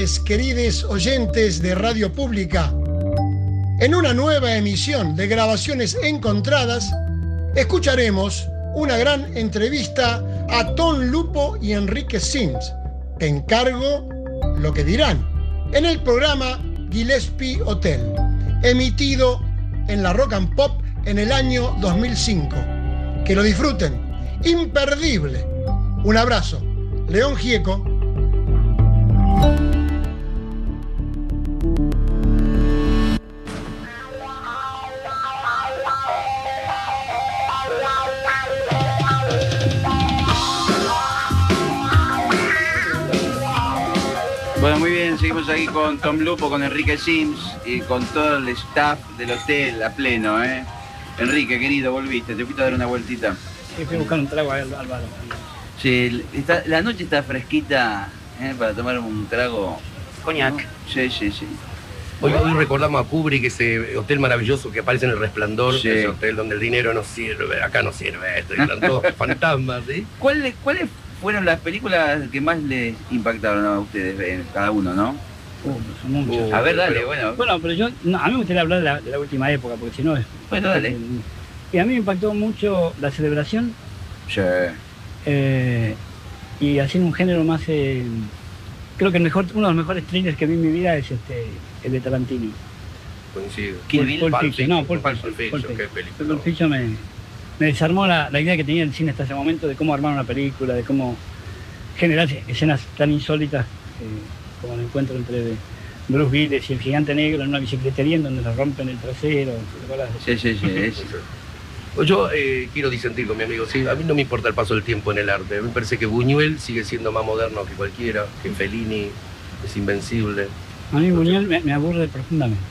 noches, queridos oyentes de Radio Pública. En una nueva emisión de Grabaciones Encontradas, escucharemos una gran entrevista a Tom Lupo y Enrique Sims. Te encargo lo que dirán en el programa Gillespie Hotel, emitido en la Rock and Pop en el año 2005. Que lo disfruten. Imperdible. Un abrazo. León Gieco. Aquí con Tom Lupo, con Enrique Sims y con todo el staff del hotel a pleno, ¿eh? Enrique, querido, volviste, te fuiste a dar una vueltita. Sí, fui a buscar un trago a Álvaro. Sí, está- la noche está fresquita ¿eh? para tomar un trago. Coñac. ¿no? Sí, sí, sí. Hoy, hoy recordamos a Kubrick, ese hotel maravilloso que aparece en el resplandor, Sí. ese hotel donde el dinero no sirve, acá no sirve esto, y eran todos fantasmas, ¿sí? ¿Cuáles, ¿Cuáles fueron las películas que más les impactaron a ustedes, eh, cada uno, no? Uh, son muchos. Uh, A ver, dale, pero- bueno. Bueno, pero yo, no, a mí me gustaría hablar de la, de la última época, porque si no es... Bueno, dale. Y a mí me impactó mucho la celebración Sí. eh, y haciendo un género más... eh, creo que el mejor, uno de los mejores thrillers que vi en mi vida es este el de Tarantino. Coincido. Kill Bill, Pulp Fiction, no, Fiction, Pulp Pulp me, me desarmó la, la idea que tenía el cine hasta ese momento de cómo armar una película, de cómo generar escenas tan insólitas eh, como el encuentro entre Bruce Willis y el gigante negro en una bicicletería en donde le rompen el trasero. Sí, sí, sí. es- Pues Yo eh, quiero disentir con mi amigo, sí, a mí no me importa el paso del tiempo en el arte, a mí me parece que Buñuel sigue siendo más moderno que cualquiera, que Fellini es invencible. A mí Buñuel me, me aburre profundamente.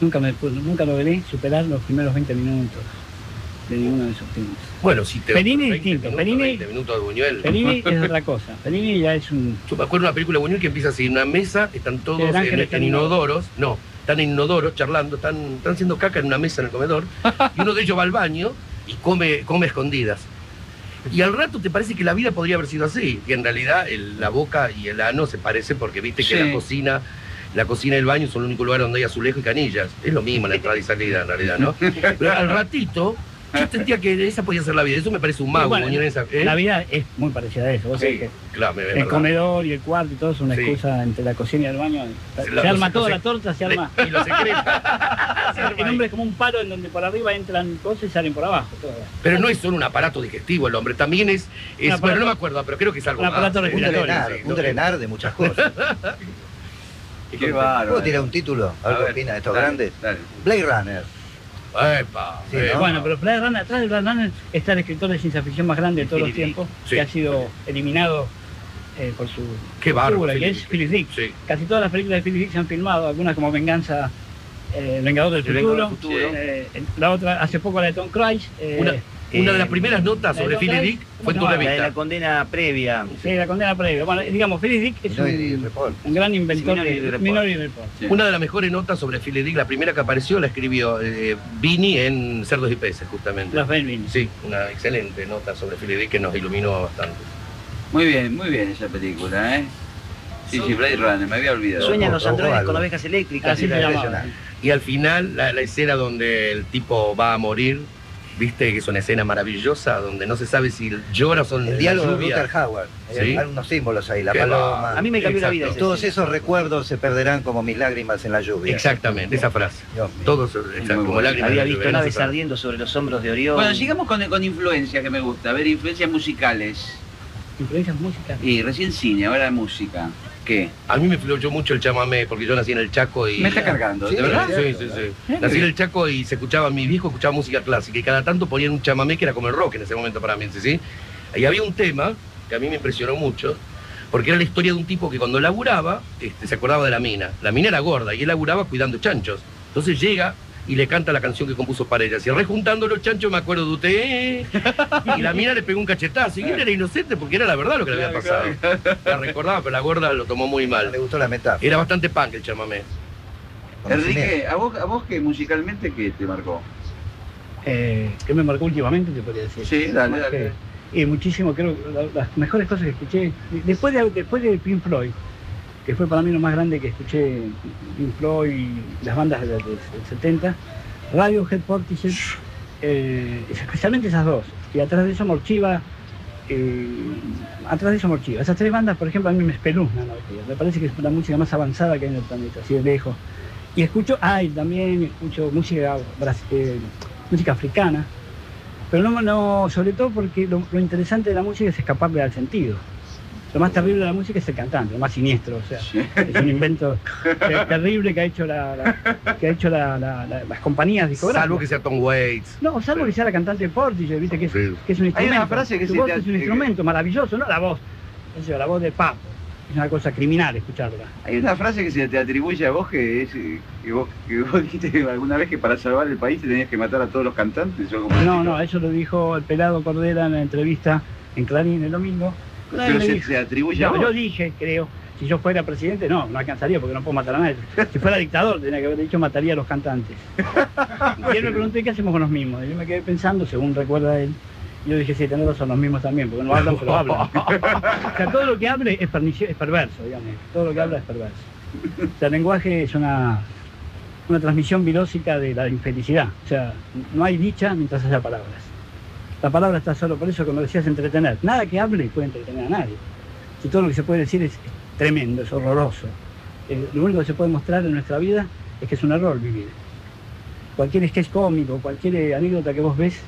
Nunca, me, nunca logré superar los primeros 20 minutos de ninguno de esos filmes. Bueno, si te Fellini es 20 distinto, minutos, Fellini- 20 minutos de Buñuel. Fellini es otra cosa. Fellini ya es un... Yo me acuerdo de una película de Buñuel que empieza así, en una mesa, están todos en, está en en inodoros, no, están en inodoros charlando, están, están haciendo caca en una mesa en el comedor, y uno de ellos va al baño y come, come escondidas. Y al rato te parece que la vida podría haber sido así, que en realidad el- la boca y el ano se parecen porque viste que Sí. la cocina, la cocina y el baño son el único lugar donde hay azulejo y canillas. Es lo mismo la entrada y salida en realidad, ¿no? Pero al ratito, sentía que esa podía ser la vida. Eso me parece un mago, Bueno, Buñuel, esa- ¿eh? La vida es muy parecida a eso. Vos sabés Sí, que claro, el verdad. comedor y el cuarto y todo es una Sí. excusa entre la cocina y el baño. Se, arma los- toda los- la torta, se arma. Y lo secreta. Se arma El hombre es como un palo en donde por arriba entran cosas y salen por abajo. todo. Pero no es solo un aparato digestivo el hombre, también es, es- aparato- bueno, no me acuerdo, pero creo que es algo un aparato más. Un respiratorio. drenar, Sí, un drenar de muchas cosas. Qué. ¿Puedo tirar un título? A ¿Algo opina de estos dale, grandes? Dale. Blade Runner. Epa, Sí, eh, ¿no? Bueno, pero Blade Runner, atrás de Blade Runner está el escritor de ciencia ficción más grande de todos los Philip tiempos, Sí. que ha sido eliminado eh, por su Qué figura, que es Philip Dick. Sí. Casi todas las películas de Philip Dick se han filmado, algunas como Venganza, eh, El Vengador del El Vengador Futuro, del Futuro. eh, la otra, hace poco la de Tom Cruise. eh, Una, una de las eh, primeras notas sobre Philip Dick fue en tu ¿cómo se llama? La de revista. la condena previa. Sí, la condena previa. Bueno, digamos, Philip Dick es un, un gran inventor Sí, Minority de Report. Minority Report. Sí. Una de las mejores notas sobre Philip Dick, la primera que apareció, la escribió eh, Vini en Cerdos y Peces, justamente. Los Belvin. Sí, una excelente nota sobre Philip Dick que nos iluminó bastante. Muy bien, muy bien esa película, ¿eh? Sí, sí, Blade Runner, me había olvidado. Sueñan los androides con ovejas eléctricas. Así y la- al final, la, la escena donde el tipo va a morir, viste que es una escena maravillosa, donde no se sabe si llora o son El diálogo de. Luther Howard. Sí. Hay unos símbolos ahí, la Qué paloma. va. A mí me cambió la vida Todos esos recuerdos se perderán como mis lágrimas en la lluvia. Exactamente, esa frase. Todos, exacto, como lágrimas Había visto naves ardiendo sobre los hombros de Orión. Bueno, sigamos con, con influencias que me gusta. A ver, influencias musicales. Influencias musicales. Y recién cine, ahora música. ¿Qué? A mí me fluyó mucho el chamamé, porque yo nací en el Chaco y... Me está cargando, Sí, ¿de verdad? Sí, sí, sí. Nací en el Chaco y se escuchaba, mi viejo escuchaba música clásica y cada tanto ponían un chamamé que era como el rock en ese momento para mí, ¿sí? ¿sí? Y había un tema que a mí me impresionó mucho, porque era la historia de un tipo que cuando laburaba, este, se acordaba de la mina. La mina era gorda y él laburaba cuidando chanchos. Entonces llega y le canta la canción que compuso para ella. Si rejuntando los chanchos me acuerdo de usted. Y la mina le pegó un cachetazo. Y él era inocente porque era la verdad lo que le había pasado. La recordaba, pero la gorda lo tomó muy Le mal. gustó la metáfora. Era bastante punk el chamamé. Enrique, ¿a vos, ¿a vos qué musicalmente qué te marcó? Eh, que me marcó últimamente, te podría decir. Sí, dale, dale. que- Y muchísimo, creo que la- las mejores cosas que escuché, después de, después de Pink Floyd, que fue para mí lo más grande que escuché Pink Floyd y las bandas de- de- del 70, Radiohead, Portishead, eh, especialmente esas dos. Y atrás de eso Morchiva, eh, atrás de eso Morchiva. Esas tres bandas, por ejemplo, a mí me espeluznan. ¿no? Me parece que es la música más avanzada que hay en el planeta, así de lejos. Y escucho, ay, también escucho música, eh, música africana, pero no, no, sobre todo porque lo, lo interesante de la música es escaparle al sentido. Lo más terrible de la música es el cantante, lo más siniestro, o sea, es un invento ter- terrible que ha hecho, la, la- que ha hecho la- la- la- las compañías discográficas. Salvo que sea Tom Waits. No, salvo que sea la cantante de Portishead, viste que es, que es un instrumento. una frase que Su voz te- es un instrumento maravilloso, no la voz. O sea, la voz de Papo. Es una cosa criminal escucharla. Hay una frase que se te atribuye a vos que es eh, que vos, que vos dijiste alguna vez que para salvar el país te tenías que matar a todos los cantantes. como- No, no, eso lo dijo el pelado Cordera en la entrevista en Clarín el domingo. Nadie Pero se, dijo. se atribuye a No, yo dije, creo, si yo fuera presidente, no, no alcanzaría porque no puedo matar a nadie. Si fuera dictador, tenía que haber dicho mataría a los cantantes. Y él me preguntó, ¿y qué hacemos con los mismos? Y yo me quedé pensando, según recuerda él, y yo dije, sí, tenés razón, los mismos también, porque no hablan, pero hablan. O sea, todo lo que hable es, pernicio- es perverso, digamos. Todo lo que habla es perverso. O sea, el lenguaje es una, una transmisión virósica de la infelicidad. O sea, no hay dicha mientras haya palabras. La palabra está solo por eso, como decías, entretener. Nada que hable puede entretener a nadie. Si todo lo que se puede decir es, tremendo, es horroroso. Eh, lo único que se puede mostrar en nuestra vida es que es un error vivir. Cualquier sketch cómico, cualquier anécdota que vos ves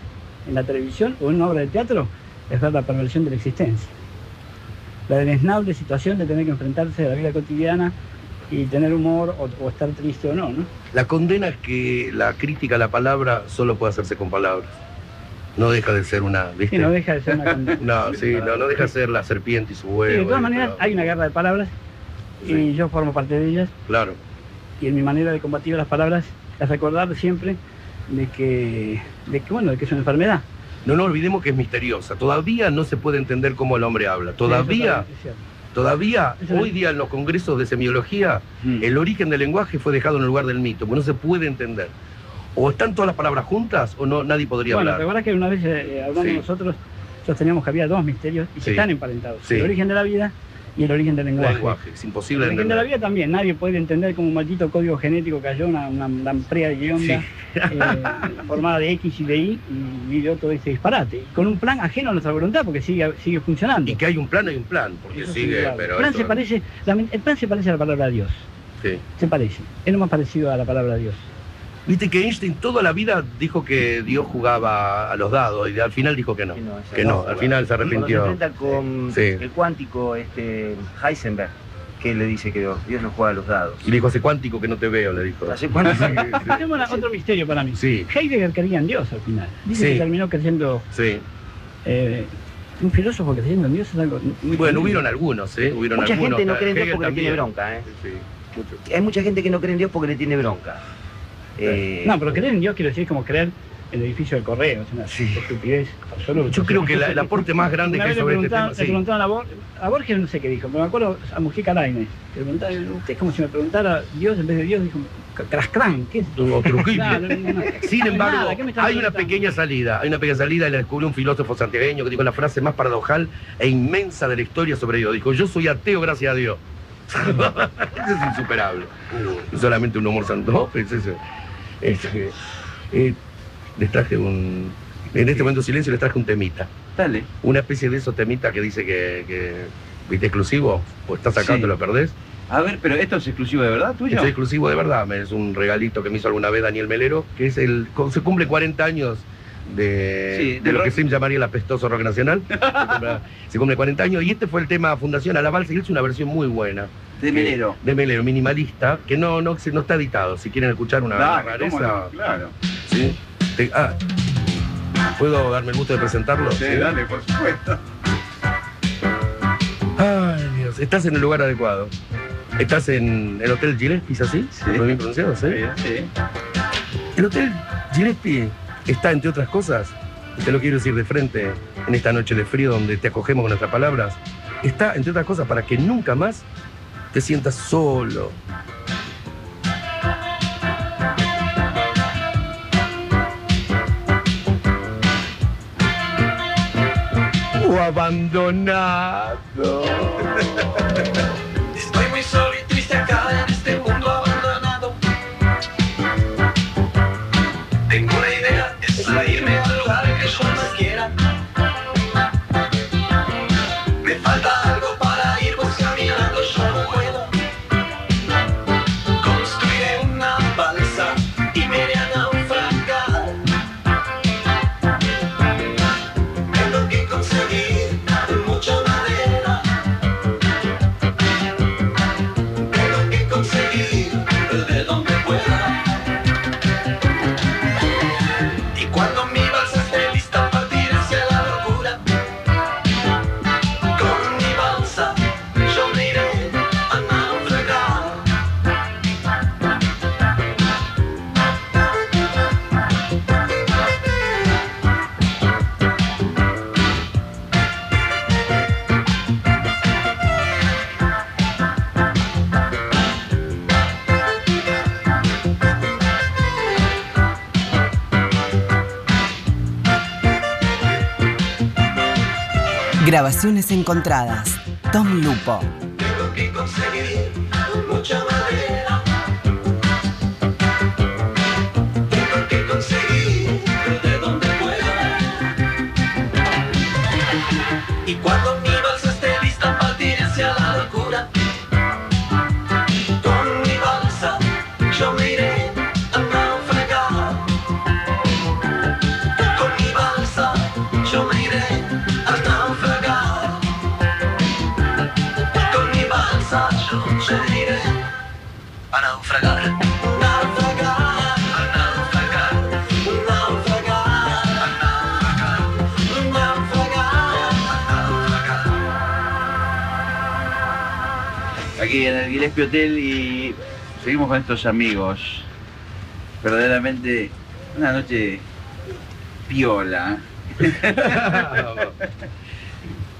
en la televisión o en una obra de teatro es ver la perversión de la existencia. La deleznable situación de tener que enfrentarse a la vida cotidiana y tener humor o, o estar triste o no, ¿no? La condena es que la crítica a la palabra solo puede hacerse con palabras. No deja de ser una, no deja de ser una. No, sí, no, no deja de ser la serpiente y su huevo. Sí, de todas y- maneras hay una guerra de palabras y yo formo parte de ellas Claro. y en mi manera de combatir las palabras es recordar siempre de que, de que bueno, de que es una enfermedad. No nos olvidemos que es misteriosa. Todavía no se puede entender cómo el hombre habla. Todavía, Sí, todavía, Eso es- hoy día en los congresos de semiología, Mm. el origen del lenguaje fue dejado en el lugar del mito, porque no se puede entender. O están todas las palabras juntas o no nadie podría cierto. Bueno, hablar. recuerda que una vez eh, hablando Sí. nosotros sosteníamos que había dos misterios y Sí. que están emparentados. Sí. El origen de la vida y el origen del lenguaje. lenguaje. Es El imposible origen de la vida también, nadie puede entender cómo un maldito código genético cayó una, una lamprea de guionda eh, formada de X y de Y y vivió todo ese disparate. Con un plan ajeno a nuestra voluntad porque sigue, sigue funcionando. Y que hay un plan, hay un plan, porque Eso sigue, claro. pero el, plan se parece, el plan se parece a la palabra Dios. Se parece. Es lo más parecido a la palabra Dios. Viste que Einstein toda la vida dijo que Dios jugaba a los dados y al final dijo que no. Que no, esa Que no, al final se Cuando se arrepintió. enfrenta con Sí. el cuántico este Heisenberg, que le dice que Dios no juega a los dados. Y le dijo, hace cuántico que no te veo, le dijo. ¿Hace cuánto? Tenemos una- otro misterio para mí. Sí, Heidegger creía en Dios al final. Dice Sí. que terminó creyendo. sí. eh, un filósofo creyendo en Dios es algo. muy Bueno, hubieron algunos, ¿eh? Hubieron Mucha algunos. gente no cree en Dios porque le tiene bronca, ¿eh? Sí, sí, mucho. Hay mucha gente que no cree en Dios porque le tiene bronca. Eh, No, pero creer en Dios quiere decir como creer en el edificio del correo. Es una Sí. estupidez absoluta. Yo creo que la- el aporte más grande Una que hay sobre este tema. le sí. preguntaban a, Bor- a Borges, no sé qué dijo, pero me acuerdo a Mujica Lainez. que Le preguntaban, usted es como si me preguntara Dios en vez de Dios, dijo, Crascrán, ¿qué es? O Trujillo. Claro, no, no, no. Sin embargo, nada, ¿qué me están hay una pequeña salida, hay una pequeña salida y la descubrió un filósofo santiagueño que dijo la frase más paradojal e inmensa de la historia sobre Dios. Dijo, yo soy ateo gracias a Dios. Eso es insuperable. Solamente un humor santo. Es eso. Este, eh, les traje un... En este momento de silencio les traje un temita. Dale. Una especie de esos temitas que dice que, que ¿viste exclusivo? O estás acá, Sí. te lo perdés. A ver, pero esto es exclusivo de verdad tuyo. Es exclusivo de verdad, es un regalito que me hizo alguna vez Daniel Melero, que es el. Se cumple 40 años de, Sí, de del lo que se llamaría el apestoso rock nacional. Se cumple- se cumple 40 años y este fue el tema Fundación a la Balsa y es una versión muy buena. De Melero. De Melero, minimalista, que no, no, no está editado. Si quieren escuchar una Dale, rareza. Claro. ¿sí? Te- ah, ¿Puedo darme el gusto de presentarlo? Sí, dale, por supuesto. Ay, Dios, estás en el lugar adecuado. Estás en el Hotel Gillespie, ¿es así? Sí. ¿Muy bien pronunciado? ¿sí? Sí. El Hotel Gillespie está, entre otras cosas, y te lo quiero decir de frente, en esta noche de frío donde te acogemos con nuestras palabras, está, entre otras cosas, para que nunca más te sientas solo. O abandonado. Estoy muy solo y triste acá Grabaciones encontradas. Tom Lupo. Tengo que conseguir mucha madera. Aquí en el Gillespie Hotel y seguimos con estos amigos. Verdaderamente una noche piola.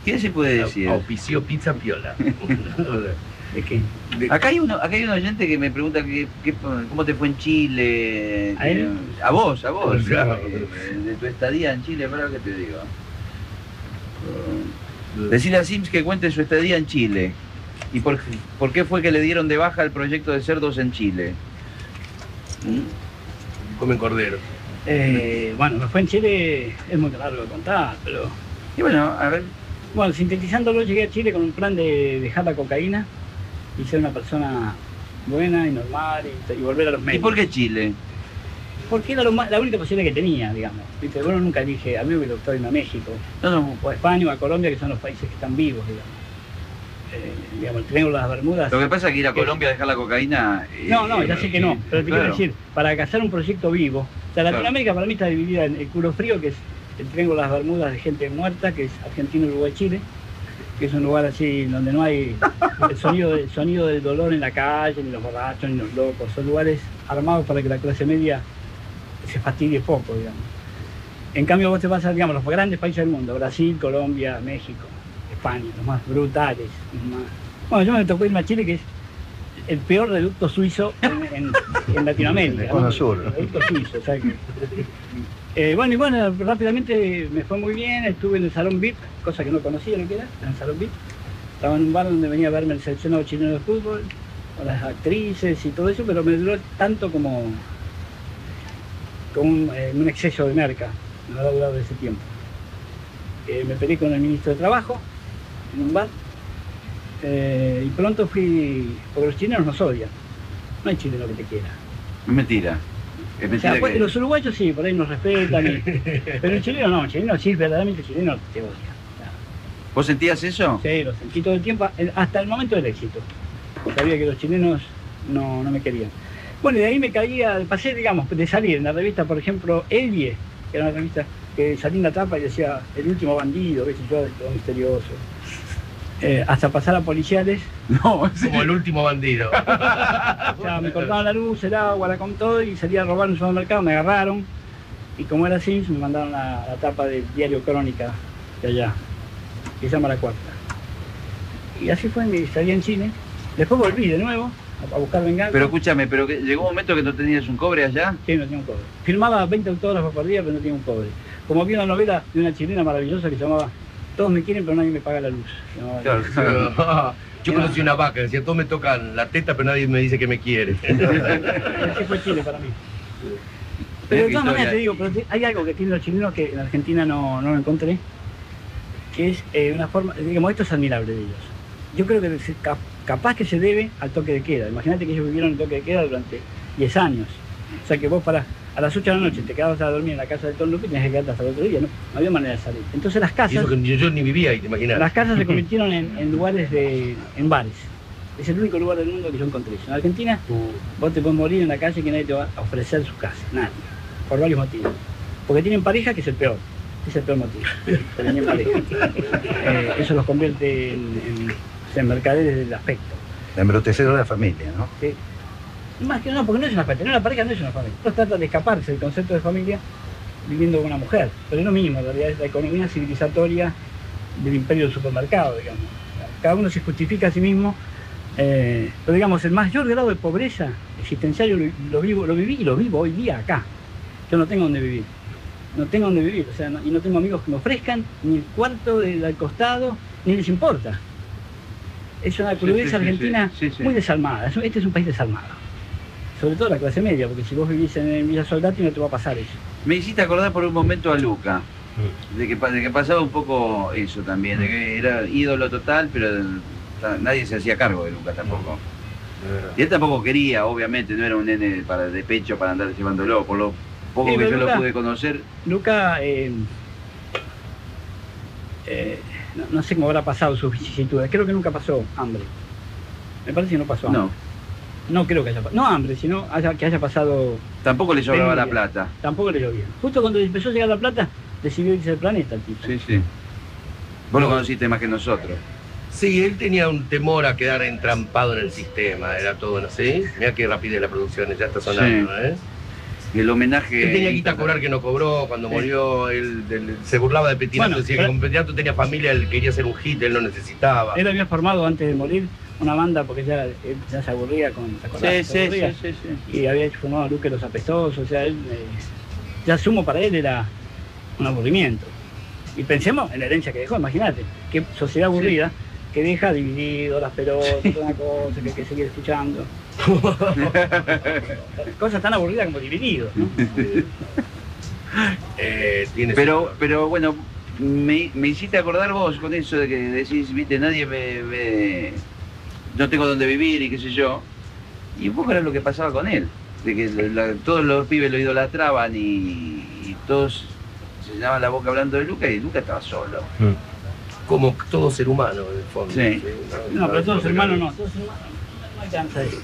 ¿Qué se puede decir? Auspició pizza piola. Acá hay uno, acá hay un oyente que me pregunta qué- qué- cómo te fue en Chile. ¿A él? A vos, a vos. Claro. De tu estadía en Chile, para que te digo. Decirle a Sims que cuente su estadía en Chile. ¿Y por, por qué fue que le dieron de baja el proyecto de cerdos en Chile? ¿Mm? Comen cordero. Eh, bueno, me fue en Chile, es muy largo de contar, pero Y bueno, a ver, bueno, sintetizándolo, llegué a Chile con un plan de dejar la cocaína y ser una persona buena y normal y, y volver a los ¿y medios. por qué Chile? Porque era lo más- la única posibilidad que tenía, digamos. ¿Viste? Bueno, nunca dije, a mí me hubiera gustado irme a México, No, no, o a España o a Colombia, que son los países que están vivos, digamos. Eh, digamos, el Triángulo de las Bermudas. Lo que pasa es que ir a Colombia a dejar la cocaína. eh, No, no, ya sé que no, pero te quiero decir, para cazar un proyecto vivo, o sea, Claro. Latinoamérica para mí está dividida en el culo frío, que es el Triángulo de las Bermudas de gente muerta, que es Argentina, Uruguay, Chile, que es un lugar así donde no hay el sonido, el sonido del dolor en la calle, ni los borrachos, ni los locos, son lugares armados para que la clase media se fastidie poco, digamos. En cambio vos te vas a, digamos, los grandes países del mundo, Brasil, Colombia, México, España, los más brutales, los más... Bueno, yo me tocó irme a Chile, que es el peor reducto suizo en, en- en Latinoamérica. El cono ¿no? sur. El reducto suizo, o sea que- Eh, bueno, y bueno, rápidamente me fue muy bien, estuve en el Salón VIP, cosa que no conocía lo que era, en el Salón VIP. Estaba en un bar donde venía a verme el seleccionado chileno de fútbol, con las actrices y todo eso, pero me duró tanto como, como un, eh, un exceso de merca, me habrá durado ese tiempo. Eh, me peleé con el ministro de Trabajo en un bar eh, y pronto fui, porque los chilenos nos odian, no hay chileno que te quiera. Es mentira. Es O mentira sea, pues, que- los uruguayos sí, por ahí nos respetan, y- pero el chileno no, el chileno sí, verdaderamente el chileno te odia. ¿Vos sentías eso? Sí, lo sentí todo el tiempo, hasta el momento del éxito. Sabía que los chilenos no, no me querían. Bueno, y de ahí me caía, pasé, digamos, de salir en la revista, por ejemplo, Elvie, que era una revista que salí en la tapa y decía, el último bandido, qué sé yo, todo misterioso. Eh, hasta pasar a policiales, No, sí. Como el último bandido. o sea, me cortaban la luz, el agua, la con todo, y salía a robar en un supermercado, me agarraron, y como era así, me mandaron a la tapa del diario Crónica de allá, que se llama La Cuarta. Y así fue, me salí en Chile. Después volví de nuevo a, a buscar venganza. Pero escúchame, pero que llegó un momento que no tenías un cobre allá. Sí, no tenía un cobre. Firmaba 20 autógrafos por día, pero no tenía un cobre. Como vi una novela de una chilena maravillosa que se llamaba Todos me quieren, pero nadie me paga la luz. Llamaba Claro, así. Yo conocí una vaca, decía, todos me tocan la teta, pero nadie me dice que me quiere. Así fue Chile para mí. Pero de qué todas maneras te digo, pero hay algo que tienen los chilenos que en Argentina no, no lo encontré, que es eh, una forma, digamos, esto es admirable de ellos. Yo creo que se- capaz que se debe al toque de queda. Imagínate que ellos vivieron el toque de queda durante 10 años. O sea que vos para a las 8 de la noche te quedabas a dormir en la casa de Tom Lupe y tenías que quedarte hasta el otro día, no, no había manera de salir. Entonces las Y casas, eso que yo, ni vivía ahí, te imaginas. las casas se convirtieron en, en lugares de, en bares. Es el único lugar del mundo que yo encontré. En Argentina Vos te puedes morir en la calle que nadie te va a ofrecer su casa, nadie, por varios motivos. Porque tienen pareja, que es el peor, es el peor motivo, tienen pareja. Eh, eso los convierte en, en, en mercaderes del aspecto. Embrutecedor de la familia, ¿no? ¿sí? Más que no, porque no es una familia, no, la pareja no es una familia. Uno trata de escaparse del concepto de familia viviendo con una mujer, pero es lo mismo, en realidad es la economía civilizatoria del imperio del supermercado, digamos. Cada uno se justifica a sí mismo, eh, pero digamos, el mayor grado de pobreza existencial yo lo, lo vivo, lo viví y lo vivo hoy día acá. Yo no tengo donde vivir, no tengo donde vivir, o sea, no- y no tengo amigos que me ofrezcan ni el cuarto del al costado, ni les importa. Es una crudeza sí, sí, argentina sí, muy desalmada. Es- Este es un país desalmado. Sobre todo la clase media, porque si vos vivís en, en Villa Soldati no te va a pasar eso. Me hiciste acordar por un momento a Luca, de que, de que pasaba un poco eso también, de que era ídolo total, pero nadie se hacía cargo de Luca tampoco. Y él tampoco quería, obviamente, no era un nene para, de pecho para andar llevándolo, por lo poco Sí, que yo Luca- lo pude conocer. Luca, eh, eh, no, no sé cómo habrá pasado sus vicisitudes. Creo que nunca pasó hambre. Me parece que no pasó hambre. No, No creo que haya pasado. No hambre, sino haya- que haya pasado. tampoco le sobraba la plata. Tampoco le llovía. Justo cuando empezó a llegar la plata, decidió irse del planeta el tipo. Sí, sí. Vos lo conociste más que nosotros. Sí, él tenía un temor a quedar entrampado en el sistema, era todo, ¿no sé? Mira qué rapidez la producción, ya está sonando, Sí. ¿eh? Y el homenaje. Él tenía guita a cobrar que no cobró, cuando Sí. murió, él, él se burlaba de Petinato, Bueno, decía pero- que con Petinato tenía familia, él quería ser un hit, él no necesitaba. Él había formado antes de morir una banda porque ya, él ya se aburría con. ¿te acordás? Sí, Se sí, sí, sí, sí. y había hecho formado a Luque los apestosos, o sea, él, eh, ya sumo para él era un aburrimiento. Y pensemos en la herencia que dejó, imagínate, qué sociedad aburrida que deja dividido las pelotas, una cosa que hay que seguir escuchando. Cosas tan aburridas como dividido. ¿no? Eh, Pero, pero bueno, me, me hiciste acordar vos con eso de que decís, viste, nadie me, me- no tengo dónde vivir y qué sé yo. Y un poco era lo que pasaba con él, de que la- todos los pibes lo idolatraban y, y todos se llenaban la boca hablando de Luca y Luca estaba solo. como todo ser humano, en el fondo. Sí. No, pero todos hermanos no, todos hermanos no, no alcanza eso.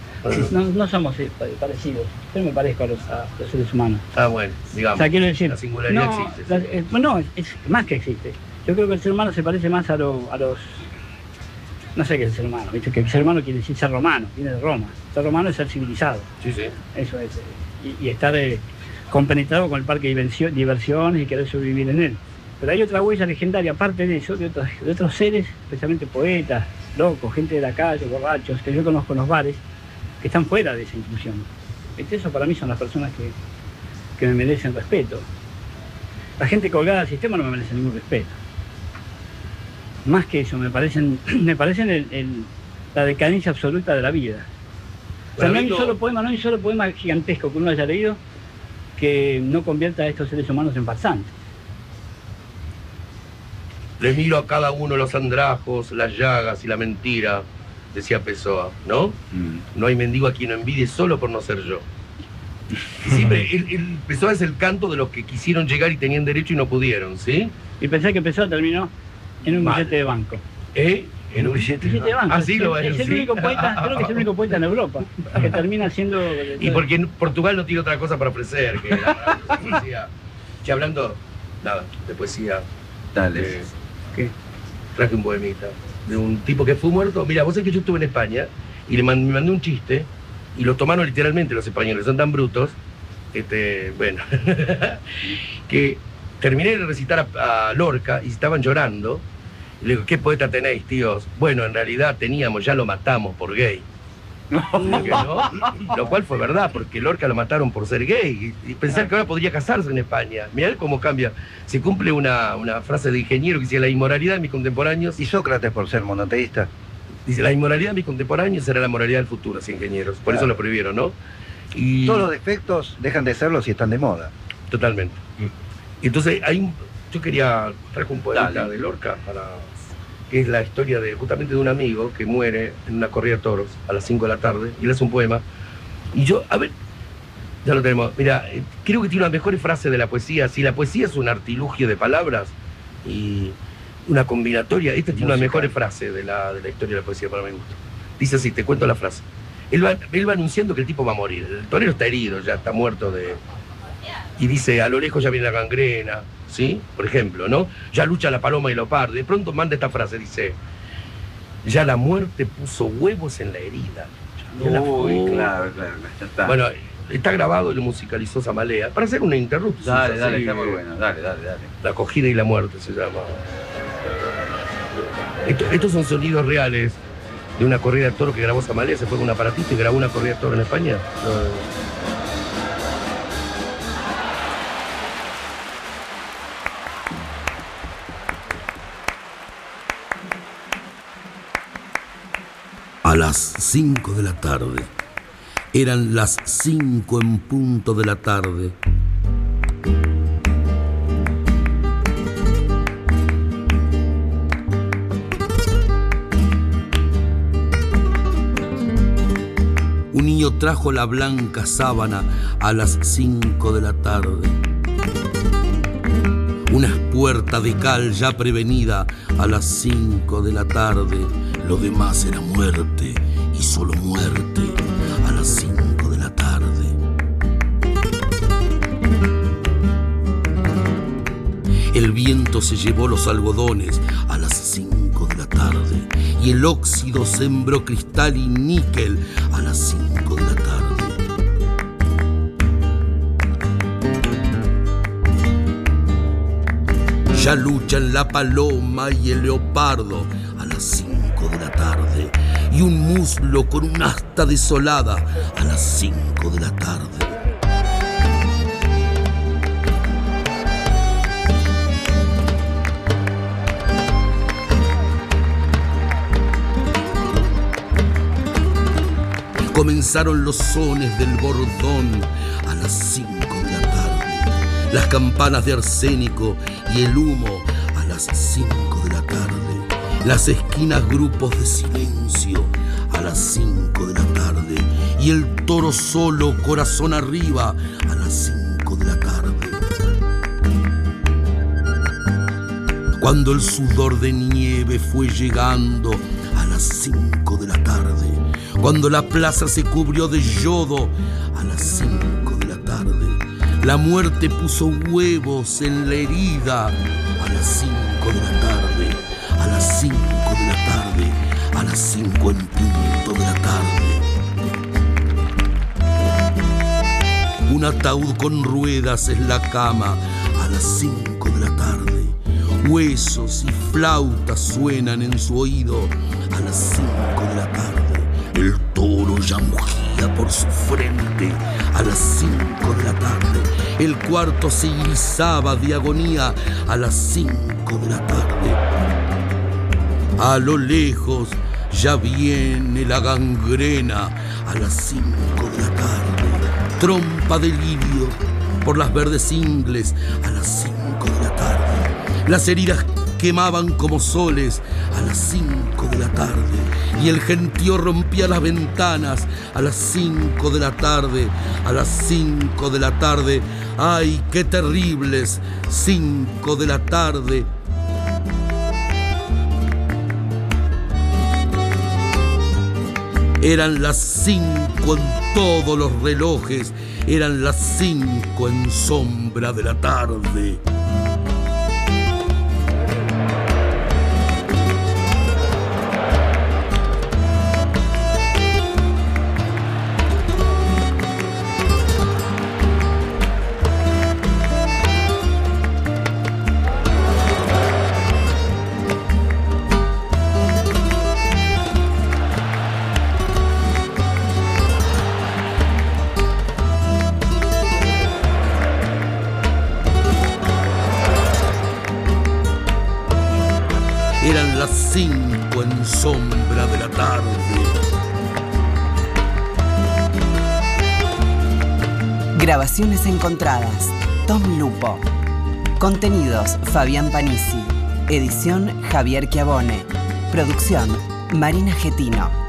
No, no somos eh, pa- parecidos. Yo me parezco a los, a los seres humanos. Ah, bueno, O digamos. sea, quiero decir, la singularidad no, existe. la- eh, no, es, es más que existe. Yo creo que el ser humano se parece más a, lo- a los... No sé qué es el ser humano, ¿viste? que el ser humano quiere decir ser romano, viene de Roma. Ser romano es ser civilizado, Sí, sí. eso es. eh, Y, y estar eh, compenetrado con el parque de diversiones y querer sobrevivir en él. Pero hay otra huella legendaria, aparte de eso, de otros, de otros seres, especialmente poetas, locos, gente de la calle, borrachos, que yo conozco en los bares, que están fuera de esa inclusión. Eso para mí son las personas que, que me merecen respeto. La gente colgada del sistema no me merece ningún respeto. Más que eso, me parecen, me parecen el- el- la decadencia absoluta de la vida. O sea, no hay un solo poema, no hay un solo poema gigantesco que uno haya leído que no convierta a estos seres humanos en farsantes. Les miro a cada uno los andrajos, las llagas y la mentira, decía Pessoa, ¿no? Mm. No hay mendigo a quien no envidie solo por no ser yo. Y siempre, el, el Pessoa es el canto de los que quisieron llegar y tenían derecho y no pudieron, ¿sí? Y pensé que empezó terminó en un billete de banco. ¿Eh? En un billete. Billete de banco. Ah, sí, lo es, es, es el único poeta, creo que es el único poeta en Europa que termina siendo. Y porque en Portugal no tiene otra cosa para ofrecer que la poesía. Y hablando, nada, de poesía, Dale. ¿Qué? traje un poemita de un tipo que fue muerto. Mira, vos sabés que yo estuve en España y le man- me mandé un chiste y lo tomaron literalmente los españoles, son tan brutos, este, bueno, que terminé de recitar a, a Lorca y estaban llorando. Y le digo, ¿qué poeta tenéis, tíos? Bueno, en realidad teníamos, ya lo matamos por gay. Lo cual fue verdad, porque Lorca lo mataron por ser gay. Y, pensar que ahora podría casarse en España. Mirá cómo cambia. Se cumple una, una frase de ingeniero que decía la inmoralidad de mis contemporáneos. ¿Y Sócrates por ser monoteísta? Dice, la inmoralidad de mis contemporáneos será la moralidad del futuro, así ingenieros. Por eso lo prohibieron, ¿no? Y Todos los defectos dejan de serlo si están de moda. totalmente. Entonces, hay un- yo quería trajo un poema Dale. de Lorca para que es la historia de justamente de un amigo que muere en una corrida de toros a las 5 de la tarde y le hace un poema. Y yo, a ver, ya lo tenemos. Mira, eh, creo que tiene una mejor frase de la poesía. Si la poesía es un artilugio de palabras y una combinatoria, esta tiene una mejor frase de la, de la historia de la poesía para mi gusto. Dice así, te cuento la frase. Él va, él va anunciando que el tipo va a morir. El torero está herido, ya está muerto de... Y dice, a lo lejos ya viene la gangrena, ¿sí? Por ejemplo, ¿no? Ya lucha la paloma y el leopardo. De pronto manda esta frase, dice, ya la muerte puso huevos en la herida. Ya la- Uy, claro, claro, ya está. Bueno, está grabado y lo musicalizó Samalea para hacer una interrupción. dale, dale, así, está muy bueno. Dale, dale, dale. La acogida y la muerte se llama. Esto- estos son sonidos reales de una corrida de toro que grabó Samalea, se fue con un aparatito y grabó una corrida de toro en España. Las 5 de la tarde. Eran las 5 en punto de la tarde. Un niño trajo la blanca sábana a las 5 de la tarde. Una puerta de cal ya prevenida a las 5 de la tarde. Lo demás era muerte y solo muerte a las 5 de la tarde. El viento se llevó los algodones a las 5 de la tarde y el óxido sembró cristal y níquel a las 5 de la tarde. Ya luchan la paloma y el leopardo y un muslo con un asta desolada a las 5 de la tarde. Comenzaron los sones del bordón a las 5 de la tarde, las campanas de arsénico y el humo a las 5 de la tarde, las esquinas grupos de silencio las 5 de la tarde y el toro solo corazón arriba a las 5 de la tarde. Cuando el sudor de nieve fue llegando a las 5 de la tarde, cuando la plaza se cubrió de yodo a las 5 de la tarde, la muerte puso huevos en la herida a las 5 de la tarde, a las 5 de la tarde, a las 5 en punto de la tarde. Un ataúd con ruedas en la cama a las 5 de la tarde. Huesos y flautas suenan en su oído a las 5 de la tarde. El toro ya mugía por su frente a las 5 de la tarde. El cuarto se irisaba de agonía a las 5 de la tarde. A lo lejos ya viene la gangrena a las 5 de la tarde. Trompa de lirio por las verdes ingles a las 5 de la tarde. Las heridas quemaban como soles a las 5 de la tarde. Y el gentío rompía las ventanas a las 5 de la tarde. A las 5 de la tarde. ¡Ay, qué terribles! 5 de la tarde. Eran las 5 en todos los relojes. Eran las 5 en sombra de la tarde. Sombra de la tarde. Grabaciones encontradas. Tom Lupo. Contenidos Fabián Panisi. Edición Javier Chiavone. Producción Marina Getino.